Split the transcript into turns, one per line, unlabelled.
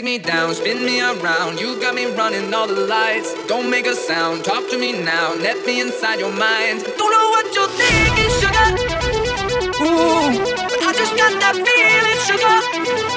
Take me down, spin me around. You got me running all the lights. Don't make a sound, talk to me now. Let me inside your mind. Don't know what you're thinking, sugar. Ooh, I just got that feeling, sugar.